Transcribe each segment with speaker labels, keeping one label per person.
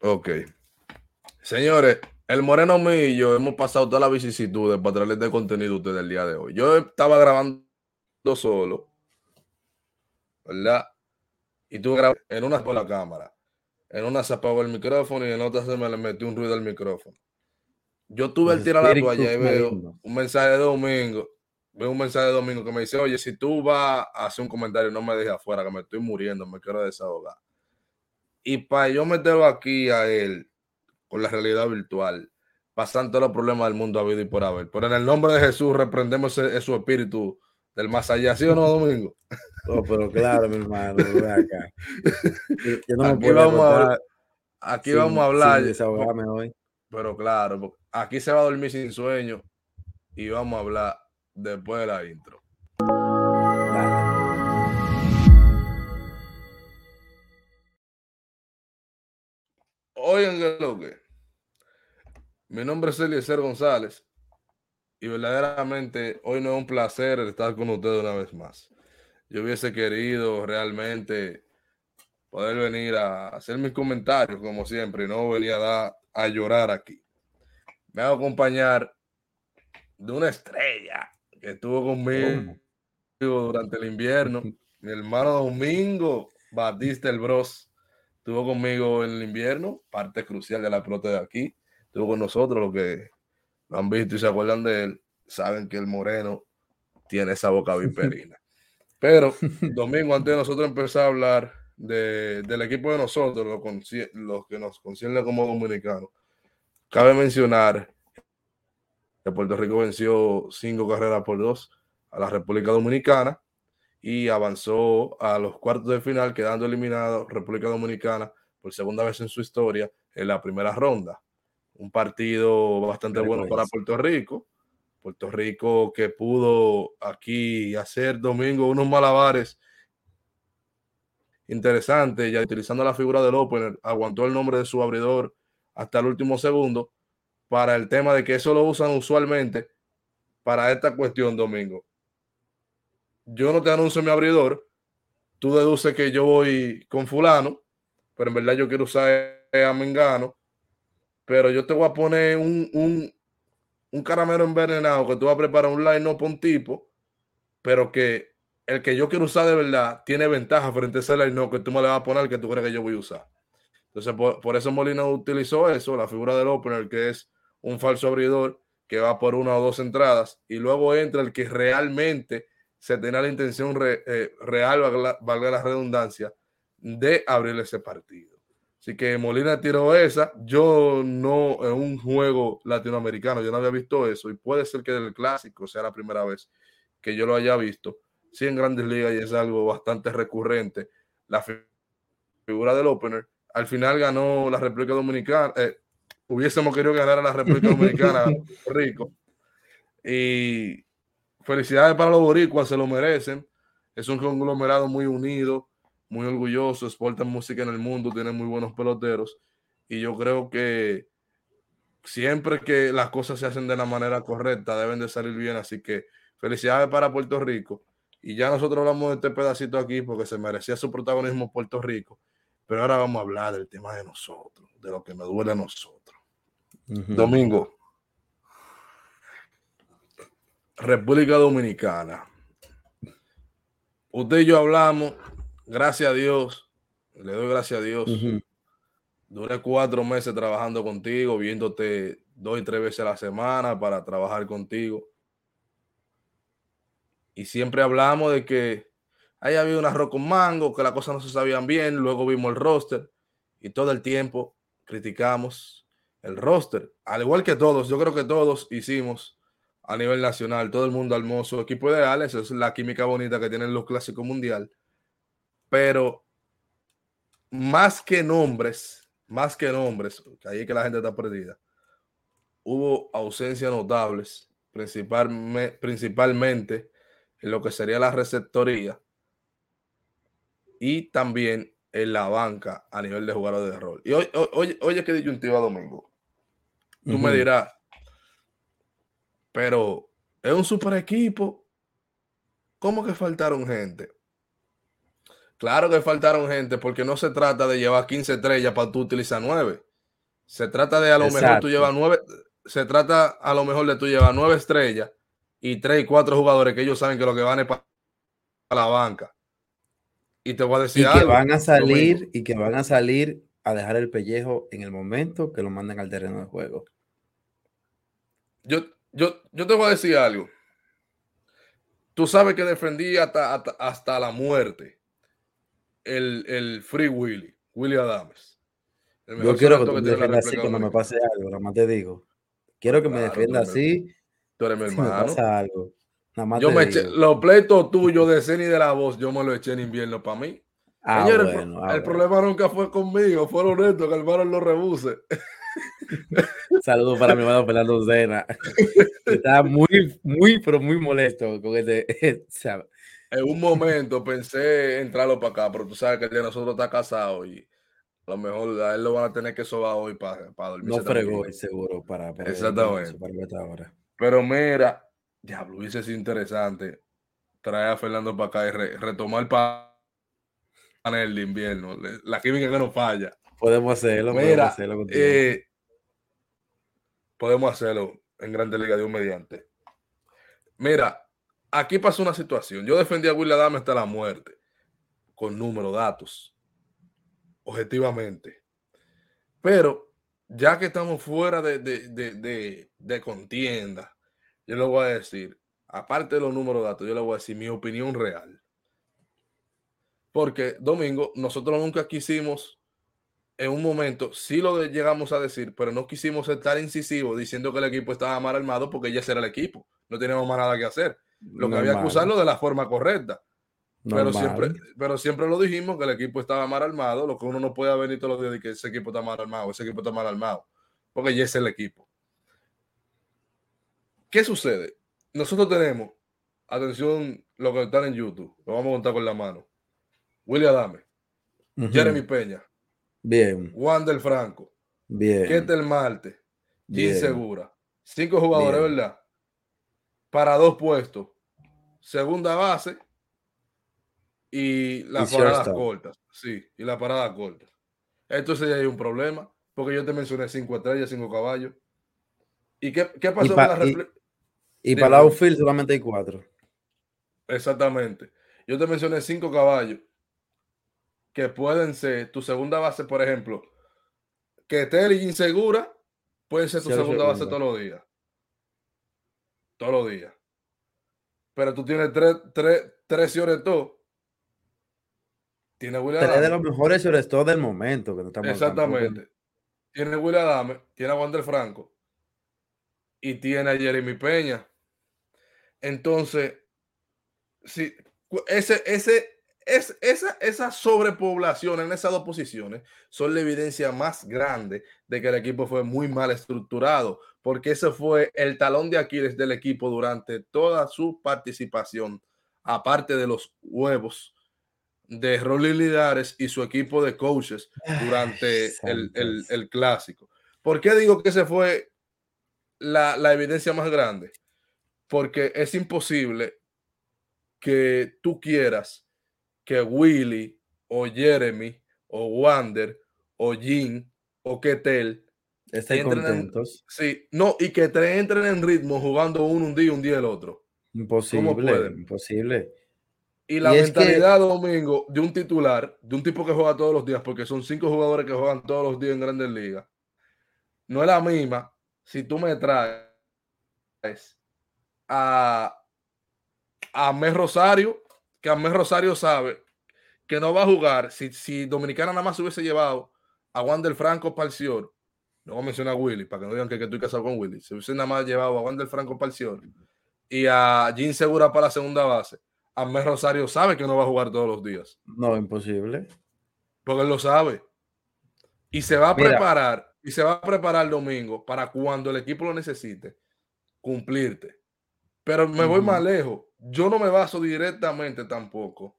Speaker 1: Ok. Señores, el Moreno mío y yo hemos pasado todas las vicisitudes para traerles de contenido a ustedes el día de hoy. Yo estaba grabando solo, ¿verdad? Y tú grabas en una por la cámara, en una se apagó el micrófono y en otra se me le metió un ruido al micrófono. Yo tuve el tirar la toalla y veo un mensaje de domingo, veo un mensaje de domingo que me dice, oye, si tú vas a hacer un comentario, no me dejes afuera, que me estoy muriendo, me quiero desahogar. Y para yo meterlo aquí a él con la realidad virtual, pasando todos los problemas del mundo a vida y por haber. Pero en el nombre de Jesús reprendemos su espíritu del más allá, ¿sí o no, Domingo?
Speaker 2: Oh, pero claro, mi hermano, acá.
Speaker 1: aquí vamos a hablar, aquí vamos a hablar. hoy. Pero claro, aquí se va a dormir sin sueño y vamos a hablar después de la intro. Oigan lo que. Mi nombre es Eliezer González y verdaderamente hoy no es un placer estar con ustedes una vez más. Yo hubiese querido realmente poder venir a hacer mis comentarios como siempre y no venir a, a llorar aquí. Me hago acompañar de una estrella que estuvo conmigo durante el invierno. Mi hermano Domingo Batista el Bros estuvo conmigo en el invierno, parte crucial de la pelota de aquí. Estuvo con nosotros, los que lo han visto y se acuerdan de él, saben que el moreno tiene esa boca viperina. Pero, Domingo, antes de nosotros empezar a hablar de, del equipo de nosotros, los, que nos concierne como dominicanos, cabe mencionar que Puerto Rico venció cinco carreras por dos a la República Dominicana y avanzó a los cuartos de final, quedando eliminado República Dominicana por segunda vez en su historia en la primera ronda. Un partido bastante bueno para Puerto Rico Puerto Rico que pudo aquí hacer domingo unos malabares interesantes, ya utilizando la figura del opener, aguantó el nombre de su abridor hasta el último segundo para el tema de que eso lo usan usualmente para esta cuestión, Domingo. Yo no te anuncio mi abridor, tú deduces que yo voy con fulano, pero en verdad yo quiero usar a Mengano, pero yo te voy a poner un, un, un caramelo envenenado que tú vas a preparar un line up un tipo, pero que el que yo quiero usar de verdad tiene ventaja frente a ese line up que tú me le vas a poner que tú crees que yo voy a usar. Entonces, por, eso Molina utilizó eso, la figura del opener, que es un falso abridor que va por una o dos entradas, y luego entra el que realmente se tenga la intención eh, real, valga la redundancia, de abrir ese partido. Así que Molina tiró esa. Yo no, en un juego latinoamericano, yo no había visto eso. Y puede ser que del clásico sea la primera vez que yo lo haya visto. Sí, en grandes ligas y es algo bastante recurrente. La figura del opener. Al final ganó la República Dominicana. Eh, hubiésemos querido ganar a la República Dominicana, Rico. Y felicidades para los boricuas, se lo merecen. Es un conglomerado muy unido muy orgulloso, exportan música en el mundo, tienen muy buenos peloteros y yo creo que siempre que las cosas se hacen de la manera correcta deben de salir bien, así que felicidades para Puerto Rico y ya nosotros hablamos de este pedacito aquí porque se merecía su protagonismo Puerto Rico, pero ahora vamos a hablar del tema de nosotros, de lo que nos duele a nosotros. Domingo. República Dominicana. Usted y yo hablamos gracias a Dios, le doy gracias a Dios. Duré cuatro meses trabajando contigo, viéndote dos y tres veces a la semana para trabajar contigo. Y siempre hablamos de que ahí había un arroz con mango, que las cosas no se sabían bien. Luego vimos el roster y todo el tiempo criticamos el roster. Al igual que todos, yo creo que todos hicimos a nivel nacional, todo el mundo armó su equipo ideal. Esa es la química bonita que tienen los clásicos mundial pero más que nombres, más que nombres, que ahí es que la gente está perdida, hubo ausencias notables, principalmente en lo que sería la receptoría y también en la banca a nivel de jugador de rol. Y hoy, oye, oye, qué disyuntiva domingo. Tú me dirás, pero es un super equipo. ¿Cómo que faltaron gente? Claro que faltaron gente porque no se trata de llevar 15 estrellas para tú utilizar 9. Se trata de a lo mejor tú llevas nueve, se trata a lo mejor de tú llevas nueve estrellas y tres y cuatro jugadores que ellos saben que lo que van es para la banca. Y te voy a decir
Speaker 2: y que van a salir y que van a salir a dejar el pellejo en el momento que lo manden al terreno de juego.
Speaker 1: Yo, yo, yo te voy a decir algo. Tú sabes que defendí hasta, hasta, la muerte el, el, Free Willy, Willy Adames.
Speaker 2: Yo quiero que tú me defiendas así cuando me pase algo, nada más te digo. Quiero que me defienda así.
Speaker 1: Tú eres mi hermano.
Speaker 2: me pasa algo. Nada más
Speaker 1: yo me eché, los pleitos tuyos de Ceni de la voz, yo me lo eché en invierno para mí. Ah, el, ah, problema nunca fue conmigo, fue honesto que el varón lo rebuse.
Speaker 2: Saludos para mi hermano Fernando Zena. Estaba muy, muy, pero muy molesto con este.
Speaker 1: En un momento pensé entrarlo para acá, pero tú sabes que el de nosotros está casado y a lo mejor a él lo van a tener que sobar hoy para, para dormir.
Speaker 2: No fregó seguro para,
Speaker 1: para Exactamente. Para Pero mira, diablo, hubiese sido interesante traer a Fernando para acá y retomar el panel de invierno. La química que nos falla.
Speaker 2: Podemos hacerlo.
Speaker 1: Mira, eh, podemos hacerlo en Grande Liga de un mediante. Mira, aquí pasó una situación. Yo defendí a Will Adams hasta la muerte, con números, datos, objetivamente. Pero ya que estamos fuera de, de, contienda, yo le voy a decir, aparte de los números, datos, yo le voy a decir mi opinión real. Porque, Domingo, nosotros nunca quisimos en un momento sí lo llegamos a decir, pero no quisimos estar incisivos diciendo que el equipo estaba mal armado porque ya era el equipo. No teníamos más nada que hacer. Lo que había que usarlo de la forma correcta. Pero siempre, pero siempre lo dijimos que el equipo estaba mal armado. Lo que uno no puede venir todos los días de que ese equipo está mal armado, ese equipo está mal armado. Porque ya es el equipo. ¿Qué sucede? Nosotros tenemos, atención, lo que están en YouTube, lo vamos a contar con la mano. William Adame, Jeremy Peña,
Speaker 2: Bien.
Speaker 1: Juan del Franco.
Speaker 2: Bien.
Speaker 1: Ketel Marte. Jim Segura. Cinco jugadores, ¿verdad? Para dos puestos. Segunda base y las paradas cortas. Sí, y la parada corta. Entonces ya hay un problema, porque yo te mencioné cinco estrellas, cinco caballos. ¿Y qué, qué pasó con la
Speaker 2: Y, y para la outfield solamente hay cuatro.
Speaker 1: Exactamente. Yo te mencioné cinco caballos que pueden ser tu segunda base, por ejemplo, que Terry insegura, puede ser tu segunda base todos los días. Todos los días. Pero tú tienes tres, tres, tres todo. Tiene William
Speaker 2: Tres de los mejores todo del momento. Que no estamos
Speaker 1: Exactamente. Tiene William Adame, tiene a Wander Franco y tiene a Jeremy Peña. Entonces, si ese, ese, es, esa, esa sobrepoblación en esas dos posiciones son la evidencia más grande de que el equipo fue muy mal estructurado, porque ese fue el talón de Aquiles del equipo durante toda su participación, aparte de los huevos de Rolly Lidares y su equipo de coaches durante el, clásico. ¿Por qué digo que ese fue la, la evidencia más grande? Porque es imposible que tú quieras que Willy o Jeremy o Wander o Jim o Ketel
Speaker 2: estén contentos.
Speaker 1: sí, no, y que te entren en ritmo jugando uno un día un día el otro.
Speaker 2: Imposible, imposible.
Speaker 1: Y la mentalidad, Domingo, de un titular, de un tipo que juega todos los días, porque son cinco jugadores que juegan todos los días en Grandes Ligas, no es la misma si tú me traes a, a Mes Rosario que Amel Rosario sabe que no va a jugar. Si, si Dominicana nada más hubiese llevado a Juan del Franco Parcior, no voy a mencionar a Willy, para que no digan que, estoy casado con Willy. Si hubiese nada más llevado a Juan del Franco Parcior y a Jim Segura para la segunda base, Amel Rosario sabe que no va a jugar todos los días.
Speaker 2: No, imposible.
Speaker 1: Porque él lo sabe. Y se va a preparar, y se va a preparar el domingo para cuando el equipo lo necesite, cumplirte. Pero me voy más lejos yo no me baso directamente tampoco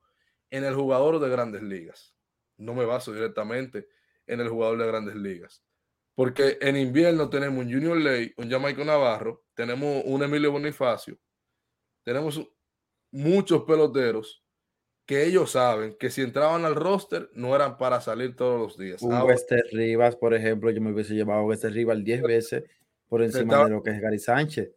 Speaker 1: en el jugador de grandes ligas. No me baso directamente en el jugador de grandes ligas. Porque en invierno tenemos un Junior Ley, un Jamaico Navarro, tenemos un Emilio Bonifacio, tenemos muchos peloteros que ellos saben que si entraban al roster no eran para salir todos los días.
Speaker 2: Un Wester Rivas, por ejemplo, yo me hubiese llevado a Wester Rivas 10 veces por encima de lo que es Gary Sánchez.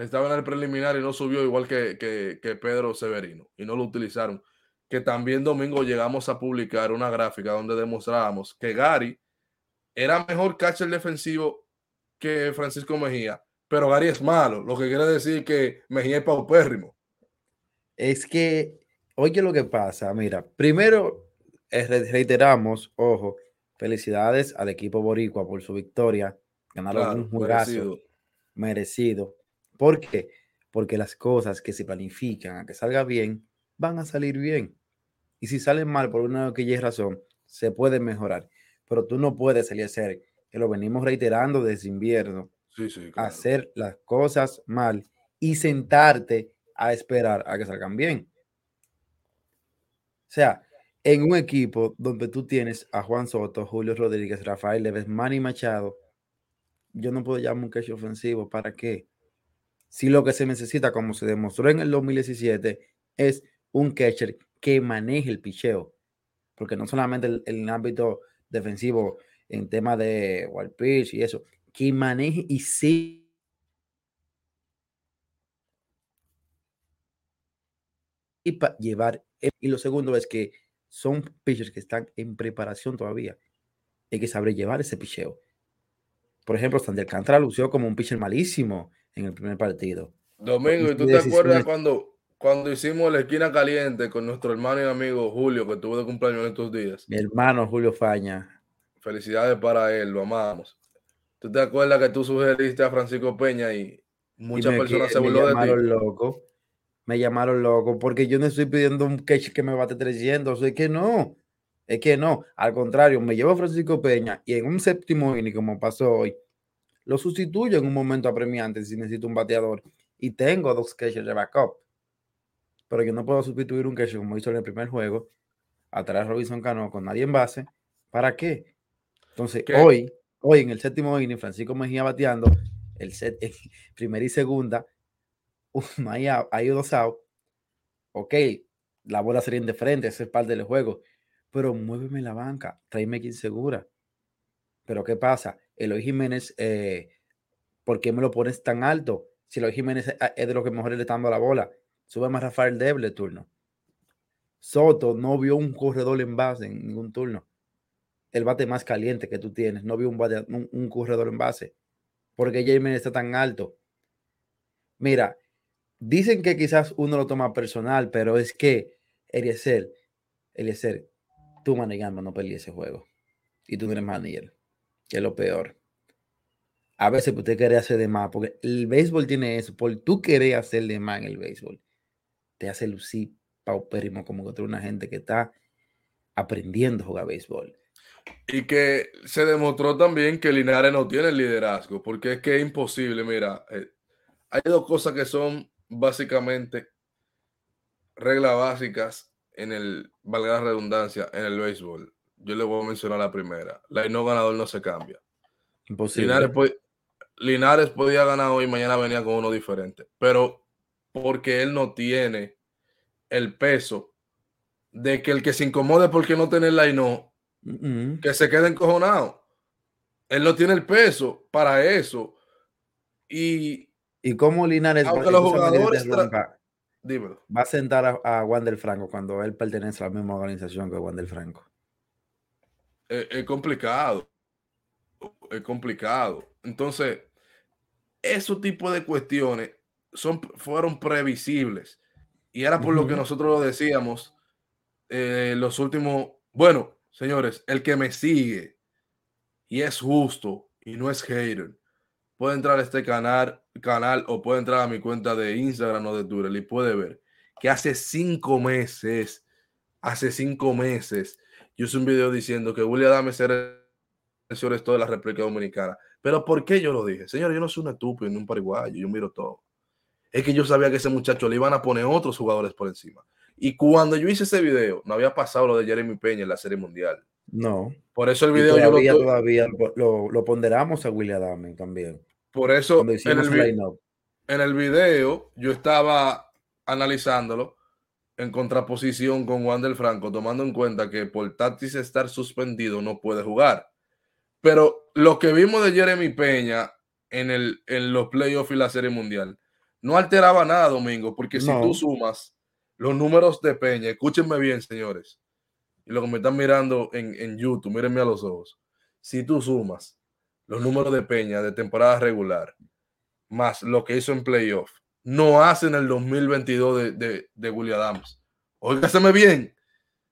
Speaker 1: Estaba en el preliminar y no subió igual que, que, Pedro Severino y no lo utilizaron. Que también domingo llegamos a publicar una gráfica donde demostrábamos que Gary era mejor catcher defensivo que Francisco Mejía, pero Gary es malo, lo que quiere decir que Mejía es paupérrimo.
Speaker 2: Es que Oye lo que pasa, mira, primero eh, reiteramos, ojo, felicidades al equipo boricua por su victoria, ganaron un jugazo merecido. merecido. ¿Por qué? Porque las cosas que se planifican a que salga bien, van a salir bien. Y si salen mal por una o aquella razón, se puede mejorar. Pero tú no puedes, salir a hacer, que lo venimos reiterando desde invierno, hacer las cosas mal y sentarte a esperar a que salgan bien. O sea, en un equipo donde tú tienes a Juan Soto, Julio Rodríguez, Rafael Leves, Manny Machado, yo no puedo llamar un catch ofensivo. ¿Para qué? Si lo que se necesita, como se demostró en el 2017, es un catcher que maneje el picheo. Porque no solamente el, el ámbito defensivo en tema de wild pitch y eso, que maneje y sí y para llevar y lo segundo es que son pitchers que están en preparación todavía. Hay que saber llevar ese picheo. Por ejemplo, Sander Alcántara lució como un pitcher malísimo en el primer partido.
Speaker 1: Domingo, ¿y tú te acuerdas cuando, cuando hicimos la esquina caliente con nuestro hermano y amigo Julio, que tuvo de cumpleaños en estos días?
Speaker 2: Mi hermano Julio Faña.
Speaker 1: Felicidades para él, lo amamos. ¿Tú te acuerdas que tú sugeriste a Francisco Peña y muchas personas se burló de ti?
Speaker 2: loco me llamaron loco, porque yo no estoy pidiendo un catch que me bate 300, es que no, es que no, al contrario, me llevo a Francisco Peña y en un séptimo inning, como pasó hoy, lo sustituyo en un momento apremiante si necesito un bateador y tengo dos catches de backup, pero yo no puedo sustituir un catch como hizo en el primer juego, atrás Robinson Cano con nadie en base, ¿para qué? Entonces, hoy, hoy en el séptimo inning, Francisco Mejía bateando, el set, primera y segunda, hay, hay dos out, ok, la bola sería de frente, ese es parte del juego, pero muéveme la banca, tráeme quien segura. Pero ¿qué pasa? Eloy Jiménez, eh, ¿por qué me lo pones tan alto? Si Eloy Jiménez es de los que mejor le está dando la bola, sube más Rafael Deble turno. Soto no vio un corredor en base en ningún turno. El bate más caliente que tú tienes, no vio un, corredor en base. Porque Jiménez está tan alto. Mira, Dicen que quizás uno lo toma personal, pero es que Eliezer, Eliezer, tú manejando no peleé ese juego. Y tú no eres manager, que es lo peor. A veces usted quiere hacer de más, porque el béisbol tiene eso, por tú querer hacer de más en el béisbol, te hace lucir paupérrimo como contra una gente que está aprendiendo a jugar béisbol.
Speaker 1: Y que se demostró también que Linares no tiene liderazgo, porque es que es imposible, mira, eh, hay dos cosas que son básicamente reglas básicas en el, valga la redundancia, en el béisbol. Yo le voy a mencionar la primera. La no ganador no se cambia.
Speaker 2: Imposible.
Speaker 1: Linares, podía ganar hoy, mañana venía con uno diferente. Pero porque él no tiene el peso de que el que se incomode porque no tiene la no, que se quede encojonado. Él no tiene el peso para eso. Y
Speaker 2: ¿Y cómo Linares va, a sentar a, Wander Franco cuando él pertenece a la misma organización que Wander Franco?
Speaker 1: Es, complicado. Es complicado. Entonces, ese tipo de cuestiones son, fueron previsibles. Y era por lo que nosotros lo decíamos eh, los últimos. Bueno, señores, el que me sigue y es justo y no es hater, puede entrar a este canal, canal o puede entrar a mi cuenta de Instagram o de Twitter y puede ver que hace cinco meses, hace cinco meses, yo hice un video diciendo que William Adame era el de la República Dominicana. Pero ¿por qué yo lo dije? Señor, yo no soy un estúpido ni un pariguayo, yo miro todo. Es que yo sabía que ese muchacho le iban a poner otros jugadores por encima. Y cuando yo hice ese video, no había pasado lo de Jeremy Peña en la Serie Mundial.
Speaker 2: No.
Speaker 1: Por eso el video todavía,
Speaker 2: yo lo, todavía lo, lo, ponderamos a William Adame también.
Speaker 1: Por eso, en el, en el, video, yo estaba analizándolo en contraposición con Juan del Franco, tomando en cuenta que por Tatis estar suspendido no puede jugar. Pero lo que vimos de Jeremy Peña en, el, en los playoffs y la Serie Mundial no alteraba nada, Domingo, porque si tú sumas los números de Peña, escúchenme bien, señores, y lo que me están mirando en, en YouTube, mírenme a los ojos. Si tú sumas los números de Peña de temporada regular, más lo que hizo en playoff, no hacen el 2022 de, de, de William Adams. Óigaseme bien.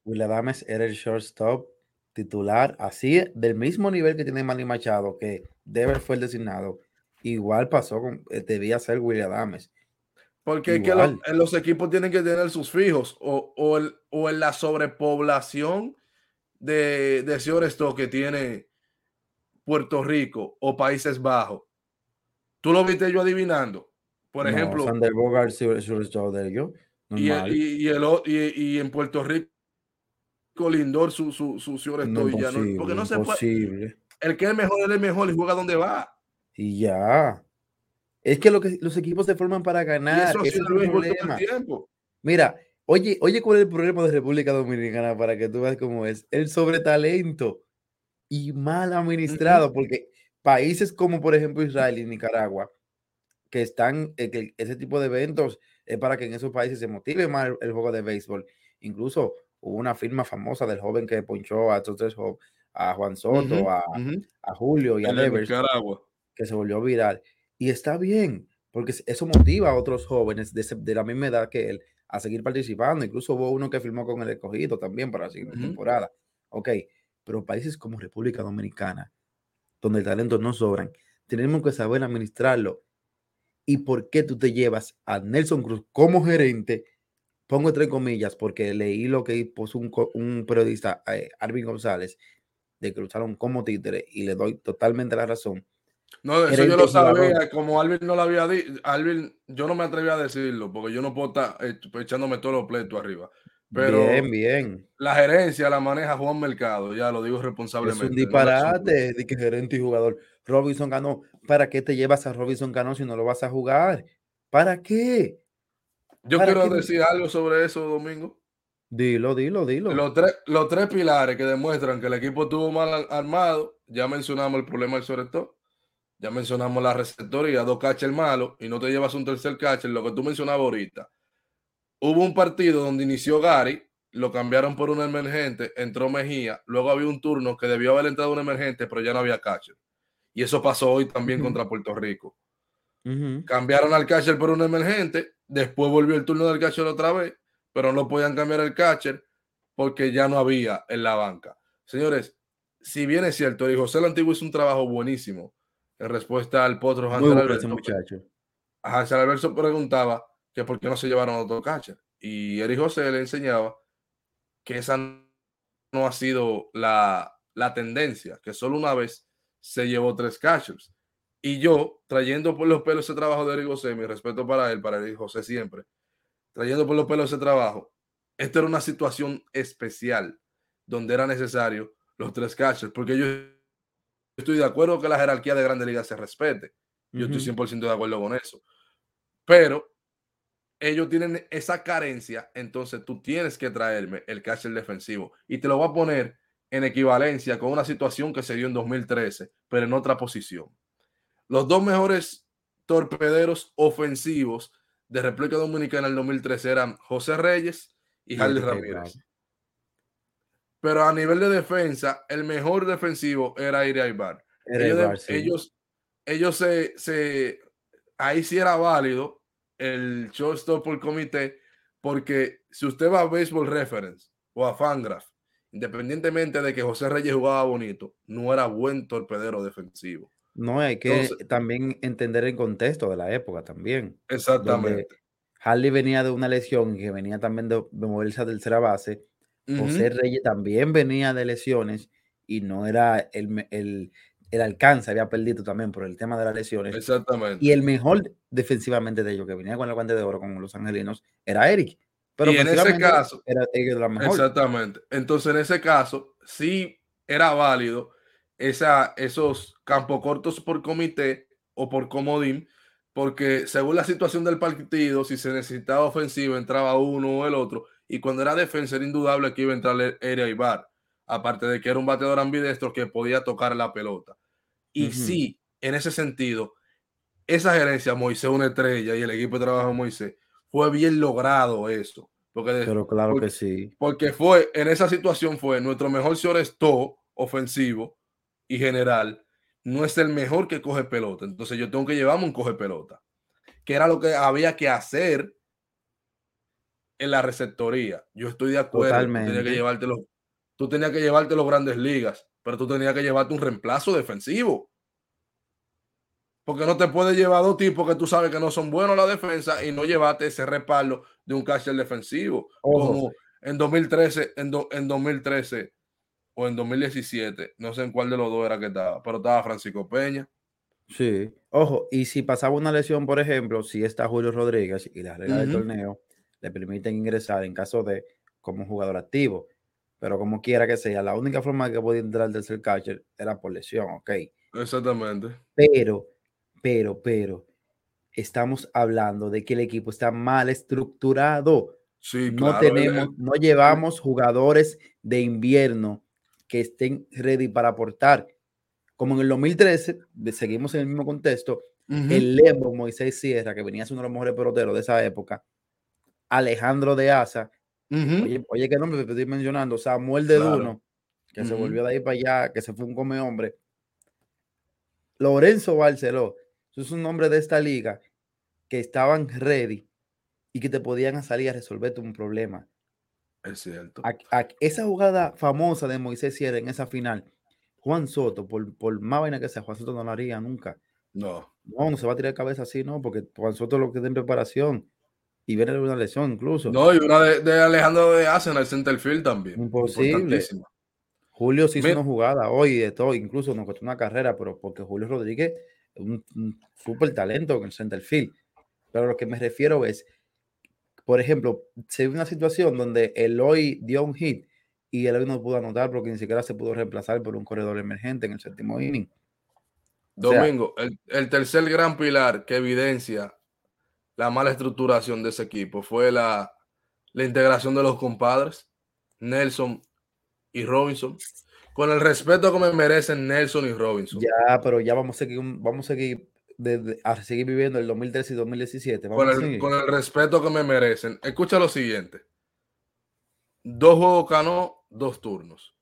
Speaker 2: William Adams era el shortstop titular, así del mismo nivel que tiene Manny Machado, que Dever fue el designado. Igual pasó con, eh, debía ser William Adams.
Speaker 1: Porque es que los, los, equipos tienen que tener sus fijos o, o, el, o en la sobrepoblación de, de shortstop que tiene Puerto Rico o Países Bajos. Tú lo viste yo adivinando. Por no, ejemplo.
Speaker 2: Sander Bogart, de ellos.
Speaker 1: Y, y, el, y, y, en Puerto Rico, Lindor, su, su, su señor
Speaker 2: no,
Speaker 1: ya no, porque no se puede. El que es mejor es el mejor y juega donde va.
Speaker 2: Y ya. Es que, lo que los equipos se forman para ganar.
Speaker 1: Eso es el. Tiempo.
Speaker 2: Mira, oye, oye, ¿cuál es el problema de República Dominicana para que tú veas cómo es? El sobretalento y mal administrado, uh -huh. porque países como por ejemplo Israel y Nicaragua, que están, eh, que ese tipo de eventos es para que en esos países se motive más el, el juego de béisbol. Incluso hubo una firma famosa del joven que ponchó a estos a Juan Soto, uh -huh, a, uh -huh. a, Julio y a Devers, que se volvió viral. Y está bien, porque eso motiva a otros jóvenes de, de, la misma edad que él a seguir participando. Incluso hubo uno que firmó con el escogido también para la siguiente temporada. Ok, pero países como República Dominicana, donde el talento no sobran, tenemos que saber administrarlo. ¿Y por qué tú te llevas a Nelson Cruz como gerente? Pongo entre comillas, porque leí lo que puso un, un periodista, eh, Arvin González, de que lo usaron como títere y le doy totalmente la razón.
Speaker 1: No, eso yo lo sabía, como Alvin no lo había dicho, Alvin, yo no me atreví a decirlo, porque yo no puedo estar echándome todos los pleitos arriba. Pero
Speaker 2: bien, bien.
Speaker 1: La gerencia la maneja Juan Mercado, ya lo digo responsablemente.
Speaker 2: Es un disparate de que gerente y jugador. Robinson ganó. ¿Para qué te llevas a Robinson ganó si no lo vas a jugar? ¿Para qué?
Speaker 1: Yo
Speaker 2: ¿Para
Speaker 1: quiero
Speaker 2: qué?
Speaker 1: decir algo sobre eso, Domingo.
Speaker 2: Dilo, dilo, dilo.
Speaker 1: Los tres, los tres pilares que demuestran que el equipo estuvo mal armado, ya mencionamos el problema del sobre todo, ya mencionamos la receptoría, dos catchers malos y no te llevas un tercer catcher, lo que tú mencionabas ahorita Hubo un partido donde inició Gary, lo cambiaron por un emergente, entró Mejía, luego había un turno que debió haber entrado un emergente, pero ya no había catcher. Y eso pasó hoy también uh -huh. contra Puerto Rico. Uh -huh. Cambiaron al catcher por un emergente, después volvió el turno del catcher otra vez, pero no podían cambiar el catcher porque ya no había en la banca. Señores, si bien es cierto, y José el Antiguo hizo un trabajo buenísimo en respuesta al potro
Speaker 2: Hansel Alberto. Muchacho.
Speaker 1: Hansel Alberto preguntaba que por qué no se llevaron otro catcher. Y Eric José le enseñaba que esa no ha sido la, la tendencia, que solo una vez se llevó tres catchers. Y yo, trayendo por los pelos ese trabajo de Eric José, mi respeto para él, para Eric José siempre, trayendo por los pelos ese trabajo, esta era una situación especial donde era necesario los tres catchers, porque yo estoy de acuerdo que la jerarquía de Grande Liga se respete. Yo uh -huh. estoy 100% de acuerdo con eso. Pero ellos tienen esa carencia, entonces tú tienes que traerme el catcher defensivo y te lo voy a poner en equivalencia con una situación que se dio en 2013, pero en otra posición. Los dos mejores torpederos ofensivos de República Dominicana en el 2013 eran José Reyes y Harley Ramírez. Pero a nivel de defensa, el mejor defensivo era Iri Aybar. Ellos, Ibar, sí. ellos, ellos se, se, ahí sí era válido el shortstop por comité, porque si usted va a Baseball Reference o a Fangraph, independientemente de que José Reyes jugaba bonito, no era buen torpedero defensivo.
Speaker 2: No, hay que Entonces, también entender el contexto de la época también.
Speaker 1: Exactamente.
Speaker 2: Harley venía de una lesión que venía también de, moverse a tercera base. Uh -huh. José Reyes también venía de lesiones y no era el, el, el alcance había perdido también por el tema de las lesiones.
Speaker 1: Exactamente.
Speaker 2: Y el mejor defensivamente de ellos, que venía con el guante de oro con los angelinos, era Eric.
Speaker 1: Pero y en ese caso,
Speaker 2: era la mejor.
Speaker 1: Exactamente. Entonces, en ese caso, sí era válido esa, esos campos cortos por comité o por comodín, porque según la situación del partido, si se necesitaba ofensivo, entraba uno o el otro, Y cuando era defensa era indudable que iba a entrar Area Ibar. Aparte de que era un bateador ambidestro que podía tocar la pelota. Y sí, en ese sentido, esa gerencia, Moisés, una estrella y el equipo de trabajo de Moisés, fue bien logrado eso. Porque,
Speaker 2: Pero claro que sí.
Speaker 1: Porque fue, en esa situación fue nuestro mejor shortstop ofensivo y general, no es el mejor que coge pelota. Entonces yo tengo que llevarme un coge pelota, que era lo que había que hacer en la receptoría. Yo estoy de acuerdo. Tú tenías que llevarte los, tú tenías que llevarte los grandes ligas, pero tú tenías que llevarte un reemplazo defensivo. Porque no te puedes llevar dos tipos que tú sabes que no son buenos en la defensa y no llevarte ese respaldo de un catcher defensivo. Como en 2013, en, en 2013 o en 2017, no sé en cuál de los dos era que estaba, pero estaba Francisco Peña.
Speaker 2: Sí, ojo, y si pasaba una lesión, por ejemplo, si está Julio Rodríguez y las reglas del torneo le permiten ingresar en caso de como jugador activo, pero como quiera que sea, la única forma que podía entrar el tercer catcher era por lesión, ok.
Speaker 1: Exactamente.
Speaker 2: Pero pero, pero, estamos hablando de que el equipo está mal estructurado.
Speaker 1: Sí,
Speaker 2: no tenemos, no llevamos jugadores de invierno que estén ready para aportar. Como en el 2013, seguimos en el mismo contexto, el Lembo Moisés Sierra, que venía siendo uno de los mejores peloteros de esa época, Alejandro de Asa, oye, qué nombre te estoy mencionando, Samuel de Duno, que se volvió de ahí para allá, que se fue un come hombre, Lorenzo Barceló, es un nombre de esta liga que estaban ready y que te podían salir a resolverte un problema.
Speaker 1: Es cierto.
Speaker 2: esa jugada famosa de Moisés Sierra en esa final, Juan Soto, por, por más vaina que sea, Juan Soto no lo haría nunca.
Speaker 1: No.
Speaker 2: No, no se va a tirar cabeza así, no, porque Juan Soto lo que está en preparación y viene una lesión incluso.
Speaker 1: No, y una de, Alejandro de Asen en el centerfield también.
Speaker 2: Imposible. Julio sí hizo una jugada hoy de todo, incluso nos costó una carrera, pero porque Julio Rodríguez un, súper talento en el center field. Pero lo que me refiero es, por ejemplo, se ve una situación donde Eloy dio un hit y Eloy no pudo anotar porque ni siquiera se pudo reemplazar por un corredor emergente en el séptimo inning.
Speaker 1: Domingo, el, tercer gran pilar que evidencia la mala estructuración de ese equipo fue la, la integración de los compadres, Nelson y Robinson con el respeto que me merecen Nelson y Robinson.
Speaker 2: Ya, pero ya vamos a seguir, vamos a seguir, a seguir viviendo el 2013 y 2017.
Speaker 1: con, el, respeto que me merecen. Escucha lo siguiente. Dos juegos Cano, dos turnos.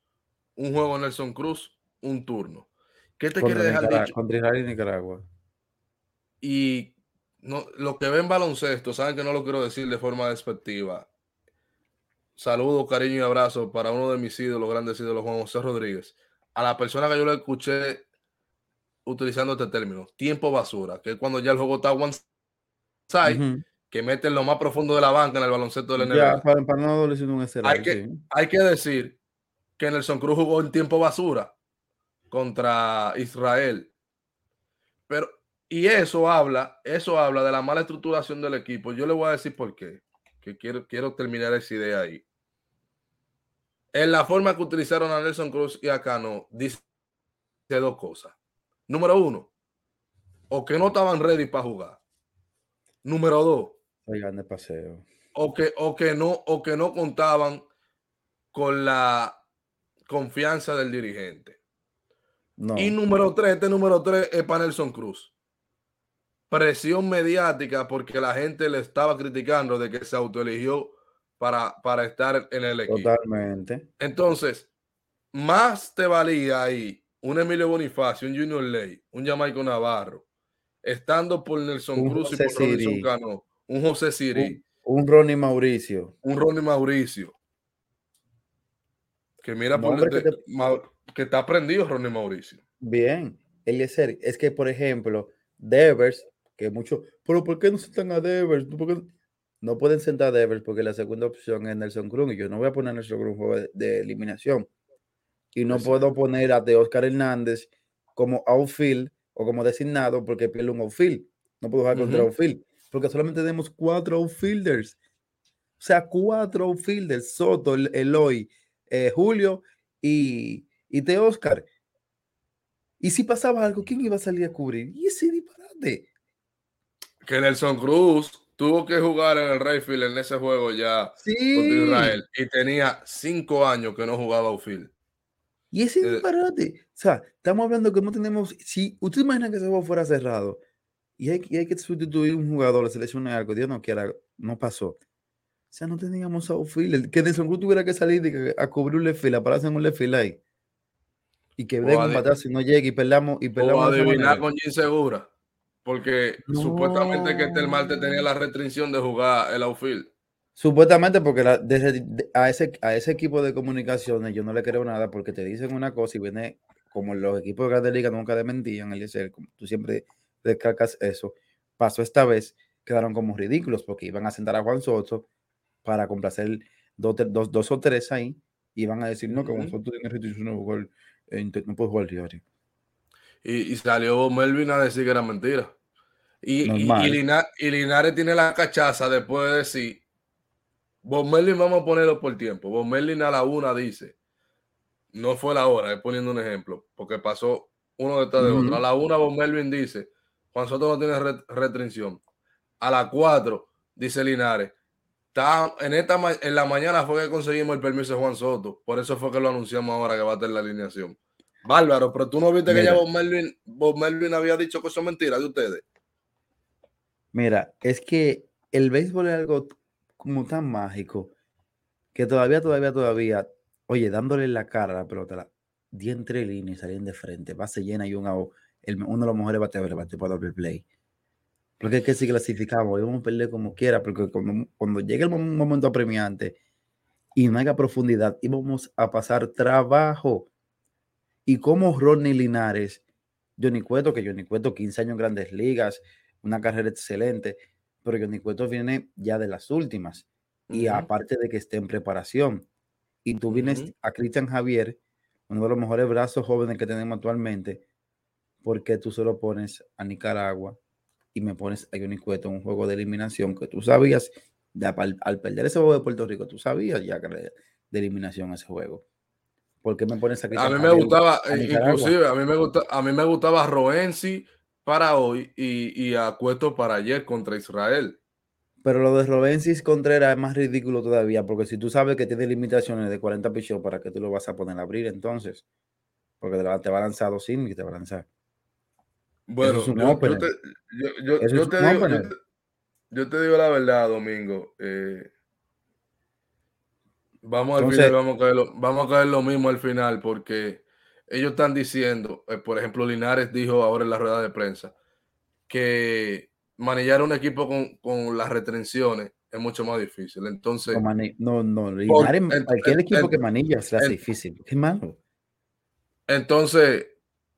Speaker 1: Un juego Nelson Cruz, un turno. ¿Qué te quiere dejar dicho?
Speaker 2: Contra Israel y Nicaragua.
Speaker 1: Y no, lo que ven baloncesto, saben que no lo quiero decir de forma despectiva saludo, cariño y abrazo para uno de mis ídolos, grandes ídolos, Juan José Rodríguez. A la persona que yo le escuché utilizando este término, tiempo basura, que es cuando ya el juego está one side, que mete en lo más profundo de la banca en el baloncesto del NBA.
Speaker 2: para, no un
Speaker 1: hay, que, hay que decir que Nelson Cruz jugó en tiempo basura contra Israel. Pero, y eso habla, eso habla de la mala estructuración del equipo. Yo le voy a decir por qué que quiero, quiero terminar esa idea ahí. En la forma que utilizaron a Nelson Cruz y a Cano, dice dos cosas. Número uno, o que no estaban ready para jugar. Número dos,
Speaker 2: Oigan de paseo.
Speaker 1: O que, o que no, o que no contaban con la confianza del dirigente. Y número tres, este número tres es para Nelson Cruz presión mediática porque la gente le estaba criticando de que se autoeligió para, para estar en el equipo.
Speaker 2: Totalmente.
Speaker 1: Entonces, más te valía ahí un Emilio Bonifacio, un Junior Ley, un Jamaico Navarro, estando por Nelson Cruz y por Robinson Cano, un José Siri.
Speaker 2: Un, Ronnie Mauricio.
Speaker 1: Un Ronnie Mauricio. Que mira, por que, que, está aprendido Ronnie Mauricio.
Speaker 2: Bien, Eliezer, es que por ejemplo, Devers que muchos, pero ¿por qué no sentan a Devers? No pueden sentar a Devers porque la segunda opción es Nelson Cruz y yo no voy a poner a Nelson Cruz juego de, eliminación. Y no puedo poner a de Oscar Hernández como outfield o como designado porque pierde un outfield. No puedo jugar contra outfield porque solamente tenemos cuatro outfielders. O sea, cuatro outfielders, Soto, Eloy, eh, Julio y, y de Oscar. Y si pasaba algo, ¿quién iba a salir a cubrir? Y ese disparate
Speaker 1: que Nelson Cruz tuvo que jugar en el Rayfield en ese juego ya
Speaker 2: Sí.
Speaker 1: contra Israel y tenía cinco años que no jugaba outfield.
Speaker 2: Y ese
Speaker 1: Eh,
Speaker 2: disparate. O sea, estamos hablando que no tenemos. Si usted imagina que ese juego fuera cerrado y hay, y hay que sustituir un jugador, la selección de algo, Dios no quiera, no pasó. O sea, no teníamos outfield. Que Nelson Cruz tuviera que salir de a cubrir un left field, a pararse en un left field ahí. Y que
Speaker 1: O
Speaker 2: den un batazo y no llegue y perdamos. Y
Speaker 1: O
Speaker 2: perdamos esa
Speaker 1: adivinar con Jim Segura. Porque supuestamente que este el martes tenía la restricción de jugar el outfield.
Speaker 2: Supuestamente porque la- desde- de- a, ese, a ese equipo de comunicaciones yo no le creo nada porque te dicen una cosa y viene como los equipos de Grandes Ligas nunca desmentían, Eliezer, como tú siempre descargas eso. Pasó esta vez, quedaron como ridículos porque iban a sentar a Juan Soto para complacer dos, dos, dos o tres ahí y iban a decir, no, que Juan. Soto tiene restricción jugar, eh, no puede jugar diario.
Speaker 1: Y, y salió Melvin a decir que era mentira. Y, y, y Lina- y Linares tiene la cachaza después de decir, Bob Merlin vamos a ponerlo por tiempo. Bob Merlin a la una dice, no fue la hora, es poniendo un ejemplo, porque pasó uno detrás de otro. A la una Bob Melvin dice, Juan Soto no tiene re- restricción. A las cuatro dice Linares, "Está- en, esta, en la mañana fue que conseguimos el permiso de Juan Soto, por eso fue que lo anunciamos ahora que va a estar en la alineación. Bárbaro, pero tú no viste que ya. Bob Melvin, Bob Melvin había dicho que eso es mentira de ustedes.
Speaker 2: Mira, es que el béisbol es algo como tan mágico que todavía, todavía, todavía, oye, dándole la cara a la pelota, di entre líneas salían de frente, base llena y un out, el, uno de los mejores bateadores bate para doble play. Porque es que si clasificamos, íbamos a perder como quiera, porque cuando, cuando llegue el mom- momento apremiante y no haya profundidad, íbamos a pasar trabajo. Y como Rodney Linares, Johnny Cueto, que Johnny Cueto, 15 años en grandes ligas, una carrera excelente, pero Johnny Cueto viene ya de las últimas. Y aparte de que esté en preparación. Y tú vienes a Cristian Javier, uno de los mejores brazos jóvenes que tenemos actualmente, porque tú solo pones a Nicaragua y me pones a Johnny Cueto en un juego de eliminación que tú sabías, de, al, al perder ese juego de Puerto Rico, tú sabías ya que de, de eliminación ese juego. ¿Por qué me pones a
Speaker 1: A
Speaker 2: Cristian
Speaker 1: mí me
Speaker 2: Javier
Speaker 1: gustaba,
Speaker 2: a
Speaker 1: inclusive, a mí me gusta, a mí me gustaba Roensi para hoy y, y a Cueto para ayer contra Israel.
Speaker 2: Pero lo de Robensis Contreras es más ridículo todavía, porque si tú sabes que tiene limitaciones de 40 pichos, ¿para qué tú lo vas a poner a abrir entonces? Porque te va, te va a lanzar dos innings y te va a lanzar.
Speaker 1: Bueno,
Speaker 2: es
Speaker 1: yo, te, yo, yo- digo, yo,
Speaker 2: opener.
Speaker 1: te, yo te digo la verdad, Domingo. eh, vamos al final, vamos a, caer lo, vamos a caer lo mismo al final, porque ellos están diciendo, eh, por ejemplo, Linares dijo ahora en la rueda de prensa que manillar un equipo con, con las restricciones es mucho más difícil. Entonces,
Speaker 2: No, no, no,
Speaker 1: Por-
Speaker 2: Linares,
Speaker 1: en-
Speaker 2: cualquier equipo
Speaker 1: en-
Speaker 2: que manilla se hace
Speaker 1: en-
Speaker 2: difícil. Qué malo.
Speaker 1: Entonces,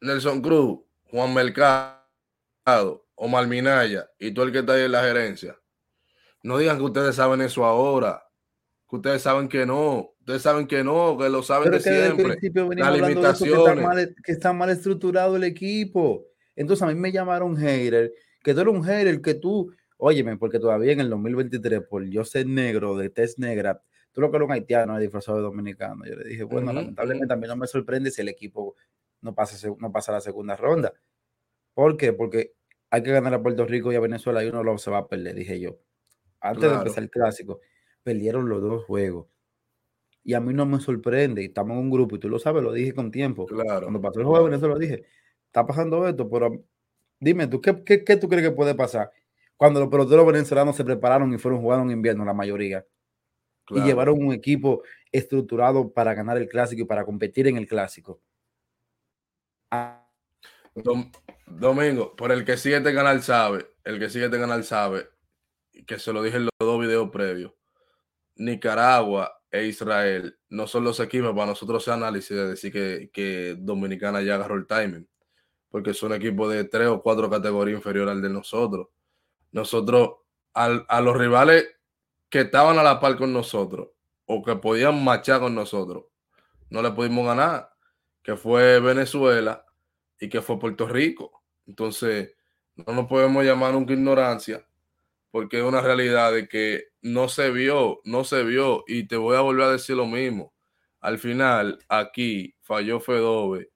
Speaker 1: Nelson Cruz, Juan Mercado, Omar Minaya y tú el que está ahí en la gerencia, no digan que ustedes saben eso ahora, que ustedes saben que no, ustedes saben que no, que lo saben
Speaker 2: Pero
Speaker 1: de
Speaker 2: que
Speaker 1: siempre.
Speaker 2: principio
Speaker 1: las
Speaker 2: de que está, mal, que está mal estructurado el equipo. Entonces a mí me llamaron hater, que tú eres un hater, que tú, óyeme, porque todavía en el 2023, por yo ser negro, de test negra, tú lo que eres un haitiano disfrazado de dominicano. Yo le dije, bueno,
Speaker 1: Ujú,
Speaker 2: lamentablemente a mí no me sorprende si el equipo no pasa, no pasa la segunda ronda. ¿Por qué? Porque hay que ganar a Puerto Rico y a Venezuela y uno lo se va a perder, dije yo. Antes de empezar el clásico, perdieron los dos juegos. Y a mí no me sorprende, estamos en un grupo, y tú lo sabes, lo dije con tiempo.
Speaker 1: Claro.
Speaker 2: Cuando pasó el juego de. Venezuela, dije, está pasando esto, pero dime tú, ¿qué, qué, qué tú crees que puede pasar? Cuando los peloteros venezolanos se prepararon y fueron jugando en invierno, la mayoría,
Speaker 1: Claro.
Speaker 2: y llevaron un equipo estructurado para ganar el clásico y para competir en el clásico. Ah,
Speaker 1: Dom- Domingo, por el que sigue este canal sabe, el que sigue este canal sabe, que se lo dije en los dos videos previos, Nicaragua e Israel no son los equipos para nosotros hacer análisis de decir que, que Dominicana ya agarró el timing, porque son equipos de tres o cuatro categorías inferior al de nosotros. Nosotros, al- a los rivales que estaban a la par con nosotros o que podían marchar con nosotros, no le pudimos ganar, que fue Venezuela y que fue Puerto Rico. Entonces, no nos podemos llamar nunca ignorancia, porque es una realidad de que no se vio, no se vio, y te voy a volver a decir lo mismo. Al final, aquí falló Fedove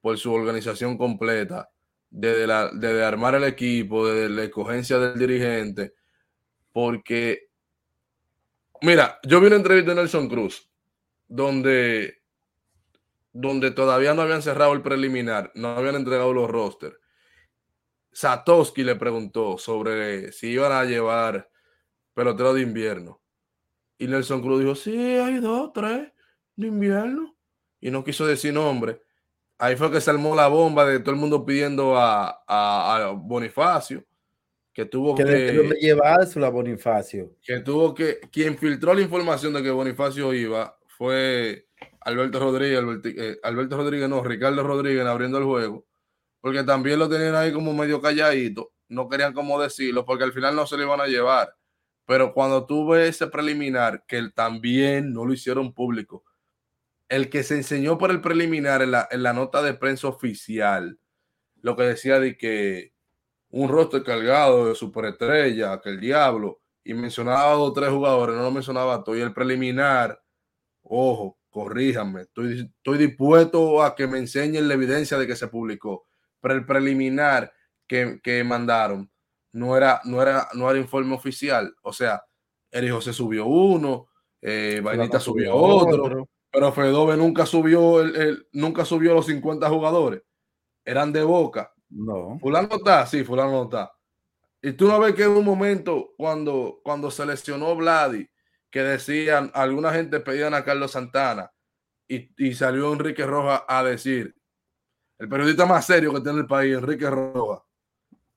Speaker 1: por su organización completa, desde, la, desde armar el equipo, desde la escogencia del dirigente, porque, mira, yo vi una entrevista de Nelson Cruz donde, donde todavía no habían cerrado el preliminar, no habían entregado los rosters. Satoshi le preguntó sobre si iban a llevar pelotero de invierno. Y Nelson Cruz dijo, sí, hay dos, tres de invierno. Y no quiso decir nombre. Ahí fue que se armó la bomba de todo el mundo pidiendo a, Bonifacio, que tuvo que...
Speaker 2: que llevárselo a Bonifacio.
Speaker 1: Que tuvo que... Quien filtró la información de que Bonifacio iba fue Alberto Rodríguez, eh, Alberto Rodríguez, no, Ricardo Rodríguez abriendo el juego, porque también lo tenían ahí como medio calladito, no querían como decirlo, porque al final no se lo iban a llevar. Pero cuando tuve ese preliminar, que también no lo hicieron público, el que se enseñó por el preliminar en la, nota de prensa oficial, lo que decía de que un rostro cargado de superestrella, que el diablo, y mencionaba a dos o tres jugadores, no lo mencionaba todo, y el preliminar, ojo, corríjanme, estoy, estoy dispuesto a que me enseñen la evidencia de que se publicó, pero el preliminar que, que mandaron no era, no era, no era informe oficial. O sea, Eri José subió uno, eh, Vainita subió otro, pero Fedove nunca subió el, nunca subió los 50 jugadores. Eran de boca.
Speaker 2: No.
Speaker 1: Fulano está, sí, fulano no está. Y tú no ves que en un momento cuando, cuando se lesionó Vladi, que decían, alguna gente pedían a Carlos Santana y, y salió Enrique Roja a decir, el periodista más serio que tiene el país, Enrique Roja,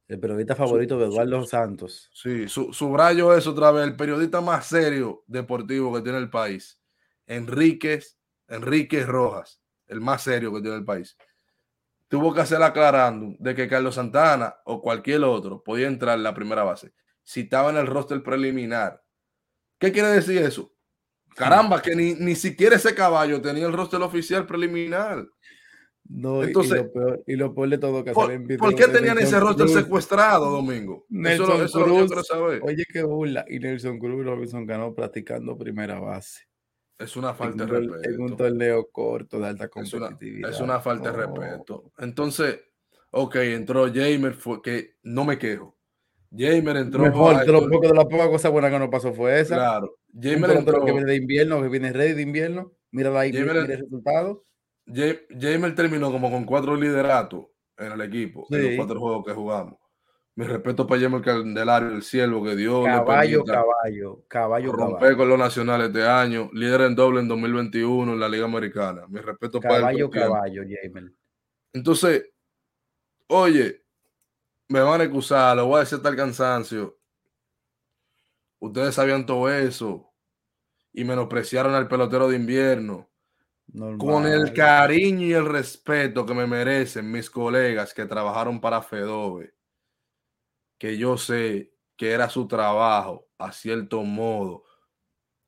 Speaker 2: el periodista favorito de Eduardo Santos.
Speaker 1: Sí, su, subrayo es otra vez el periodista más serio deportivo que tiene el país. Enríquez, Rojas, el más serio que tiene el país. Tuvo que hacer aclarando de que Carlos Santana o cualquier otro podía entrar en la primera base si estaba en el roster preliminar. ¿Qué quiere decir eso? Caramba, que ni, ni siquiera ese caballo tenía el roster oficial preliminar.
Speaker 2: No, Entonces, y, lo peor, de todo que
Speaker 1: ¿por, ¿por qué tenían ese roster secuestrado, Domingo?
Speaker 2: Nelson eso, Cruz, eso saber. Oye, qué burla. Y Nelson Cruz Robinson ganó practicando primera base.
Speaker 1: Es una falta de respeto.
Speaker 2: En un torneo corto de alta competitividad.
Speaker 1: Es una, falta de respeto. Entonces, ok, entró Jamer, fue que no me quejo. Jamer entró.
Speaker 2: Mejor, de, lo poco, de la poca cosa buena que nos pasó fue esa.
Speaker 1: Claro.
Speaker 2: Jamer entró. que viene de invierno, que viene ready de invierno. Mira ahí, mira el resultado.
Speaker 1: Jamer terminó como con cuatro lideratos en el equipo, en los cuatro juegos que jugamos. Mi respeto para Jamer Candelario, el cielo que dio.
Speaker 2: Caballo, caballo, caballo.
Speaker 1: Romper con los nacionales este año, líder en doble en 2021 en la Liga Americana. Mi respeto para
Speaker 2: Caballo, caballo, Jamer.
Speaker 1: Entonces, oye, me van a excusar, lo voy a decir hasta el cansancio. Ustedes sabían todo eso y menospreciaron al pelotero de invierno con el cariño y el respeto que me merecen mis colegas que trabajaron para Fedove, que yo sé que era su trabajo, a cierto modo,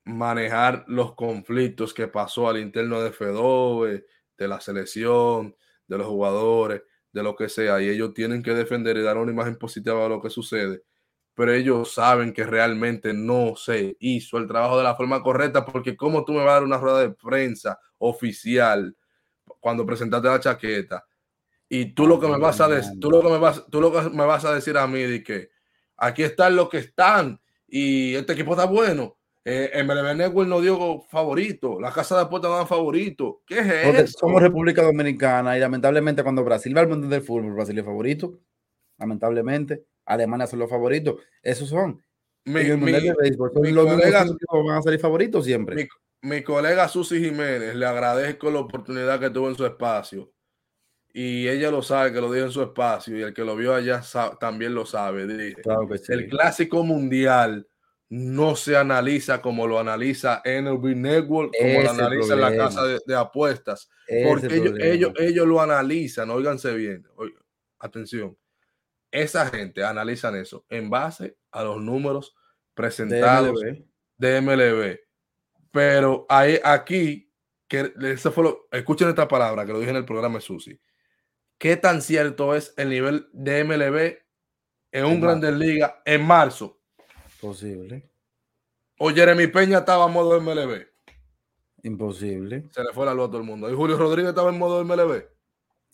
Speaker 1: manejar los conflictos que pasó al interno de Fedove, de la selección, de los jugadores, de lo que sea, y ellos tienen que defender y dar una imagen positiva de lo que sucede pero ellos saben que realmente no se hizo el trabajo de la forma correcta, porque como tú me vas a dar una rueda de prensa oficial cuando presentaste la chaqueta y tú lo que me vas a decir, tú lo que me vas, tú lo que me vas a decir a mí de que aquí están los que están y este equipo está bueno. Eh, MLB Network no dio favorito, la casa de apuestas no dan favorito. ¿Qué es eso?
Speaker 2: Somos República Dominicana y lamentablemente cuando Brasil va al mundo del fútbol, Brasil es favorito, lamentablemente. Alemania son los favoritos. Esos son.
Speaker 1: Mi, mi,
Speaker 2: van a salir favoritos siempre.
Speaker 1: Mi, colega Susi Jiménez, le agradezco la oportunidad que tuvo en su espacio. Y ella lo sabe que lo dijo en su espacio y el que lo vio allá también lo sabe. El clásico mundial no se analiza como lo analiza NLB Network, como lo analiza en la casa de, apuestas. porque ellos, ellos, ellos, lo analizan, óiganse bien, atención esa gente analizan eso en base a los números presentados de MLB. Pero hay, aquí, que eso fue lo, escuchen esta palabra que lo dije en el programa de Susi. ¿Qué tan cierto es el nivel de MLB en un Grandes Liga en marzo?
Speaker 2: Posible.
Speaker 1: O Jeremy Peña estaba en modo MLB.
Speaker 2: Imposible.
Speaker 1: Se le fue la luz a todo el mundo. ¿Y Julio Rodríguez estaba en modo MLB?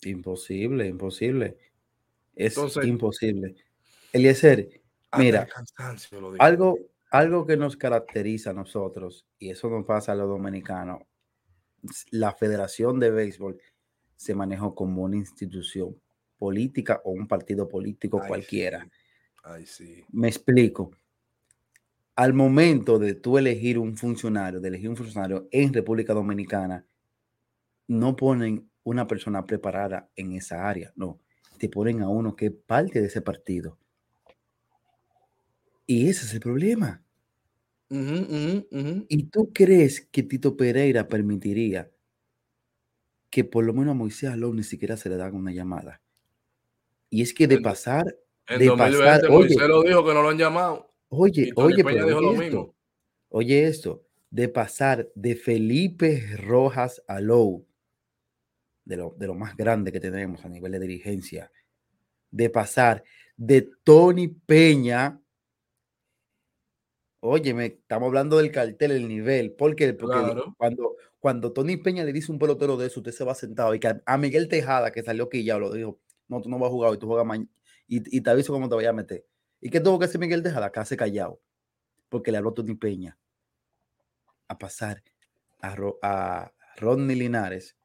Speaker 2: Imposible, imposible. Es imposible. Eliezer, mira, algo, algo que nos caracteriza a nosotros, y eso nos pasa a los dominicanos, la Federación de Béisbol se manejó como una institución política o un partido político cualquiera.
Speaker 1: sí.
Speaker 2: Me explico. Al momento de tú elegir un funcionario, de elegir un funcionario en República Dominicana, no ponen una persona preparada en esa área, no, te ponen a uno que es parte de ese partido. Y ese es el problema. ¿Y tú crees que Tito Pereira permitiría que por lo menos a Moisés Alonso ni siquiera se le dan una llamada? Y es que de pasar.
Speaker 1: En
Speaker 2: de
Speaker 1: 2020
Speaker 2: pasar,
Speaker 1: Moisés
Speaker 2: oye,
Speaker 1: lo dijo que no lo han llamado.
Speaker 2: oye, oye,
Speaker 1: Peña
Speaker 2: pero
Speaker 1: dijo lo
Speaker 2: oye esto,
Speaker 1: mismo.
Speaker 2: oye esto, de pasar de Felipe Rojas a Lowe, de lo, de lo más grande que tenemos a nivel de dirigencia, de pasar de Tony Peña, óyeme, estamos hablando del cartel, el nivel, ¿por qué? Porque
Speaker 1: Claro.
Speaker 2: cuando, cuando Tony Peña le dice un pelotero de eso, usted se va sentado, y que a- a Miguel Tejada, que salió aquí ya lo dijo, no, tú no vas a jugar hoy, tú juegas mañana, y, y te aviso cómo te vaya a meter. ¿Y qué tuvo que hacer Miguel Tejada? Quedarse callado, porque le habló Tony Peña a pasar a, Ro- a Rodney Linares,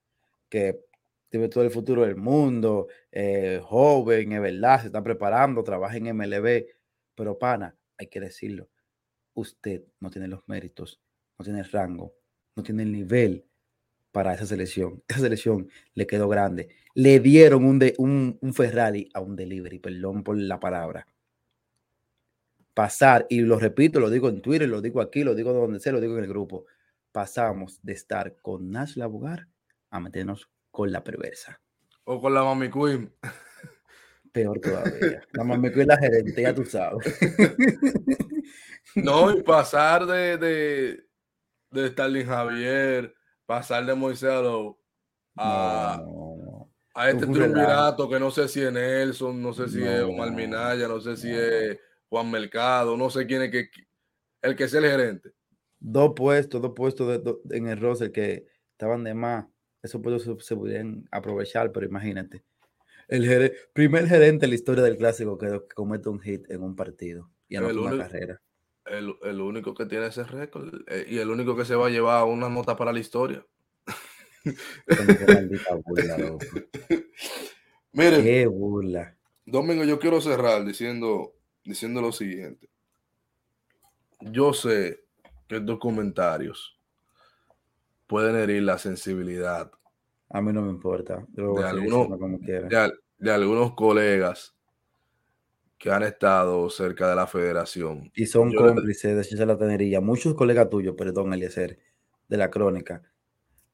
Speaker 2: que tiene todo el futuro del mundo, eh, joven, es verdad, se está preparando, trabaja en MLB, pero pana, hay que decirlo, usted no tiene los méritos, no tiene el rango, no tiene el nivel para esa selección. Esa selección le quedó grande. Le dieron un, de, un, un Ferrari a un delivery, perdón por la palabra. Pasar, y lo repito, lo digo en Twitter, lo digo aquí, lo digo donde sea, lo digo en el grupo. Pasamos de estar con Nash Labugar a meternos con la perversa.
Speaker 1: O con la Mami Queen.
Speaker 2: Peor todavía. La mamá que es la gerente, ya tú sabes.
Speaker 1: No, y pasar de, de, de Starling Javier, pasar de Moisés Alou a,
Speaker 2: No, no.
Speaker 1: a este triunvirato que no sé si es Nelson, no sé si es Omar Minaya, no sé si es Juan Mercado, no sé quién es que el que sea el gerente.
Speaker 2: Dos puestos, dos puestos de- do- en el roster que estaban de más. Esos puestos se, se pudieran aprovechar, pero imagínate. El gere- primer gerente en la historia del clásico que, que comete un hit en un partido y
Speaker 1: El
Speaker 2: una
Speaker 1: único-
Speaker 2: carrera.
Speaker 1: El, el único que tiene ese récord eh, y el único que se va a llevar una nota para la historia. Miren,
Speaker 2: Qué burla.
Speaker 1: Domingo, yo quiero cerrar diciendo, diciendo lo siguiente. Yo sé que estos comentarios pueden herir la sensibilidad
Speaker 2: A mí no me importa. Yo
Speaker 1: De
Speaker 2: a seguir
Speaker 1: alguno-
Speaker 2: diciendo como quiera.
Speaker 1: de, al- de algunos colegas que han estado cerca de la federación.
Speaker 2: Y son
Speaker 1: Yo
Speaker 2: cómplices de echarse la tenería. Muchos colegas tuyos, perdón, Eliezer, de la crónica,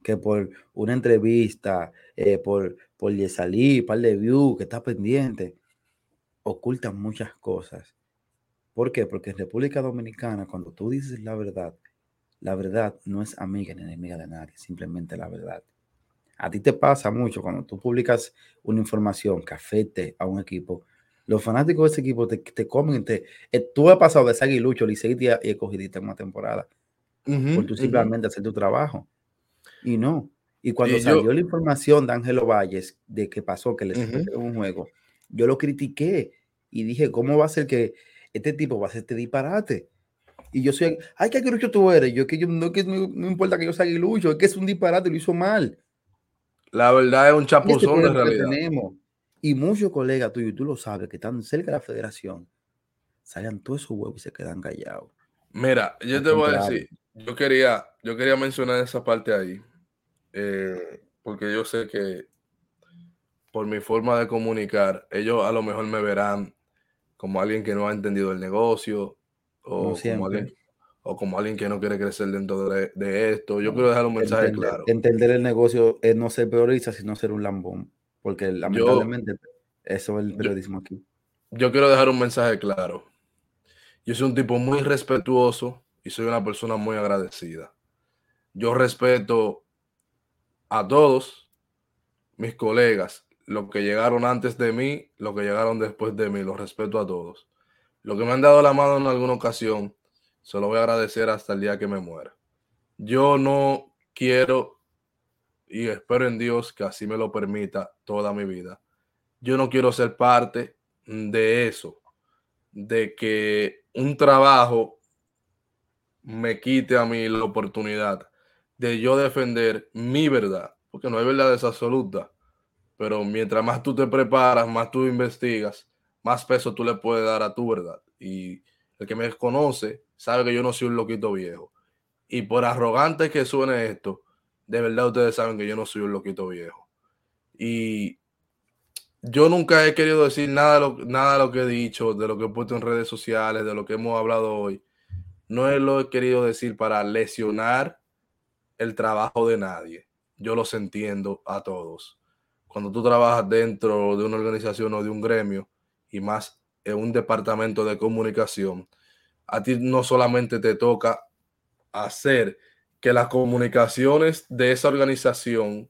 Speaker 2: que por una entrevista, eh, por, por Yesalí, par de views, que está pendiente, ocultan muchas cosas. ¿Por qué? Porque en República Dominicana, cuando tú dices la verdad, la verdad no es amiga ni enemiga de nadie, simplemente la verdad. A ti te pasa mucho cuando tú publicas una información que afecte a un equipo. Los fanáticos de ese equipo te, te comen. Te, eh, tú has pasado de ser aguilucho, liceísta y escogidista en una temporada
Speaker 1: Ujú,
Speaker 2: por tú simplemente hacer tu trabajo. Y no. Y cuando
Speaker 1: Y yo-
Speaker 2: salió la información de Ángelo Valles de que pasó, que le
Speaker 1: Ujú.
Speaker 2: suspendieron un juego, yo lo critiqué y dije, ¿cómo va a ser que este tipo va a hacer este disparate? Y yo soy, ay, qué aguilucho tú eres. Yo que yo no, que no, no importa que yo sea aguilucho, es que es un disparate, lo hizo mal.
Speaker 1: La verdad es un
Speaker 2: Y
Speaker 1: chapuzón
Speaker 2: que
Speaker 1: realidad.
Speaker 2: tenemos. Y muchos colegas tuyos, y tú lo sabes, que están cerca de la federación, salgan todos esos huevos y se quedan callados.
Speaker 1: Mira, yo te voy a decir, yo quería, yo quería mencionar esa parte ahí, eh, porque yo sé que por mi forma de comunicar, ellos a lo mejor me verán como alguien que no ha entendido el negocio o
Speaker 2: Como
Speaker 1: alguien, o como alguien que no quiere crecer dentro de, de esto. Yo
Speaker 2: No,
Speaker 1: quiero dejar un mensaje
Speaker 2: entender,
Speaker 1: claro.
Speaker 2: entender el negocio es no ser peorista, sino ser un lambón. Porque lamentablemente eso es el periodismo aquí.
Speaker 1: Yo quiero dejar un mensaje claro. Yo soy un tipo muy respetuoso y soy una persona muy agradecida. Yo respeto a todos mis colegas, los que llegaron antes de mí, los que llegaron después de mí, los respeto a todos. Los que me han dado la mano en alguna ocasión, se lo voy a agradecer hasta el día que me muera. Yo no quiero, y espero en Dios que así me lo permita toda mi vida, yo no quiero ser parte de eso, de que un trabajo me quite a mí la oportunidad de yo defender mi verdad, porque no hay verdades absolutas, pero mientras más tú te preparas, más tú investigas, más peso tú le puedes dar a tu verdad. Y el que me conoce sabe que yo no soy un loquito viejo. Y por arrogante que suene esto, de verdad ustedes saben que yo no soy un loquito viejo. Y yo nunca he querido decir nada de, lo, nada lo que he dicho, de lo que he puesto en redes sociales, de lo que hemos hablado hoy. No lo he querido decir para lesionar el trabajo de nadie. Yo los entiendo a todos. Cuando tú trabajas dentro de una organización o de un gremio y más en un departamento de comunicación, a ti no solamente te toca hacer que las comunicaciones de esa organización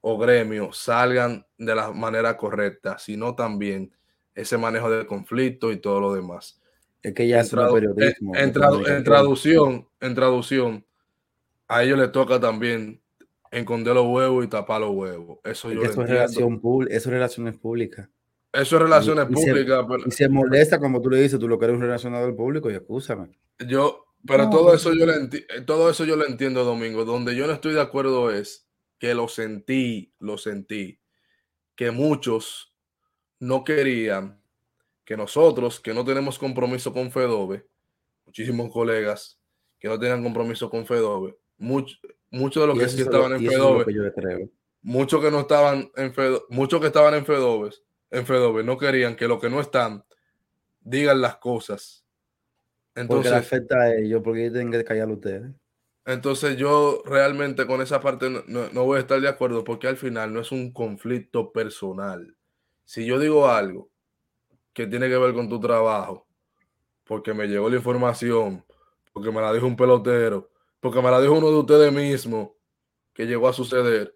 Speaker 1: o gremio salgan de la manera correcta, sino también ese manejo del conflicto y todo lo demás.
Speaker 2: Es que ya es periodismo.
Speaker 1: En, traducción, en traducción, a ellos les toca también esconder los huevos y tapar los huevos. Eso, yo
Speaker 2: eso, es relación eso es relaciones públicas.
Speaker 1: Eso es relaciones públicas.
Speaker 2: y se molesta, como tú le dices, tú lo que eres un relacionado público, y escúchame.
Speaker 1: Yo, pero todo eso yo le todo eso yo lo entiendo, Domingo. Donde yo no estoy de acuerdo es que lo sentí, lo sentí, que muchos no querían que nosotros, que no tenemos compromiso con Fedove, muchísimos colegas que no tenían compromiso con Fedove, muchos mucho de los que sí estaban en Fedove, muchos que no estaban en Fedove, muchos que estaban en Fedove, en Fedove no querían que los que no están digan las cosas.
Speaker 2: Entonces, porque afecta a ellos, porque tienen que callar ustedes.
Speaker 1: Entonces yo realmente con esa parte no, no, voy a estar de acuerdo porque al final no es un conflicto personal. Si yo digo algo que tiene que ver con tu trabajo, porque me llegó la información, porque me la dijo un pelotero, porque me la dijo uno de ustedes mismos que llegó a suceder,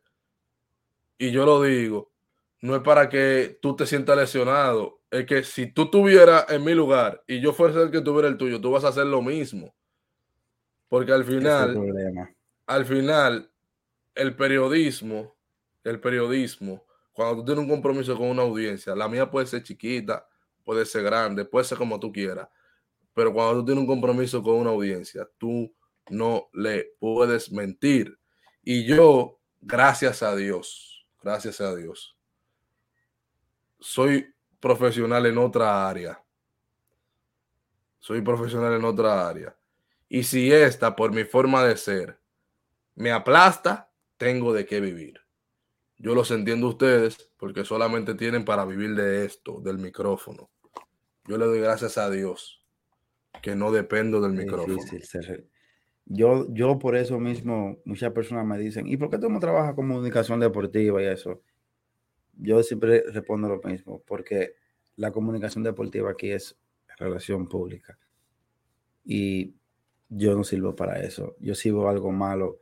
Speaker 1: y yo lo digo, no es para que tú te sientas lesionado, es que si tú estuvieras en mi lugar y yo fuese el que tuviera el tuyo, tú vas a hacer lo mismo. Porque al final, al final, el periodismo, el periodismo, cuando tú tienes un compromiso con una audiencia, la mía puede ser chiquita, puede ser grande, puede ser como tú quieras, pero cuando tú tienes un compromiso con una audiencia, tú no le puedes mentir. Y yo, gracias a Dios, gracias a Dios, soy profesional en otra área. Soy profesional en otra área. Y si esta, por mi forma de ser, me aplasta, tengo de qué vivir. Yo los entiendo ustedes porque solamente tienen para vivir de esto, del micrófono. Yo le doy gracias a Dios que no dependo del micrófono.
Speaker 2: Yo, yo por eso mismo, muchas personas me dicen, ¿y por qué tú no trabajas comunicación deportiva y eso? Yo siempre respondo lo mismo, porque la comunicación deportiva aquí es relación pública. Y yo no sirvo para eso. Yo sirvo algo malo,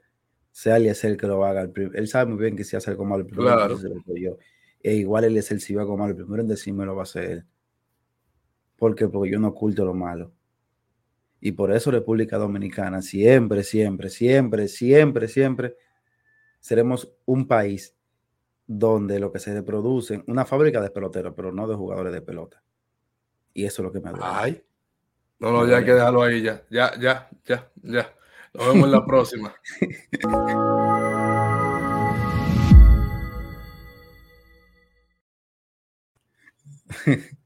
Speaker 2: sea el que lo haga. él sabe muy bien que si hace algo malo, el primero claro. yo. E igual él es el si va algo malo, el primero en decirme lo va a hacer él. ¿Por qué? Porque yo no oculto lo malo. Y por eso República Dominicana siempre, siempre, siempre, siempre, siempre seremos un país donde lo que se reproduce, una fábrica de peloteros, pero no de jugadores de pelota. Y eso es lo que me duele.
Speaker 1: Ay. No, no, ya hay que dejarlo ahí, ya, ya, ya, ya, ya. Nos vemos en la próxima.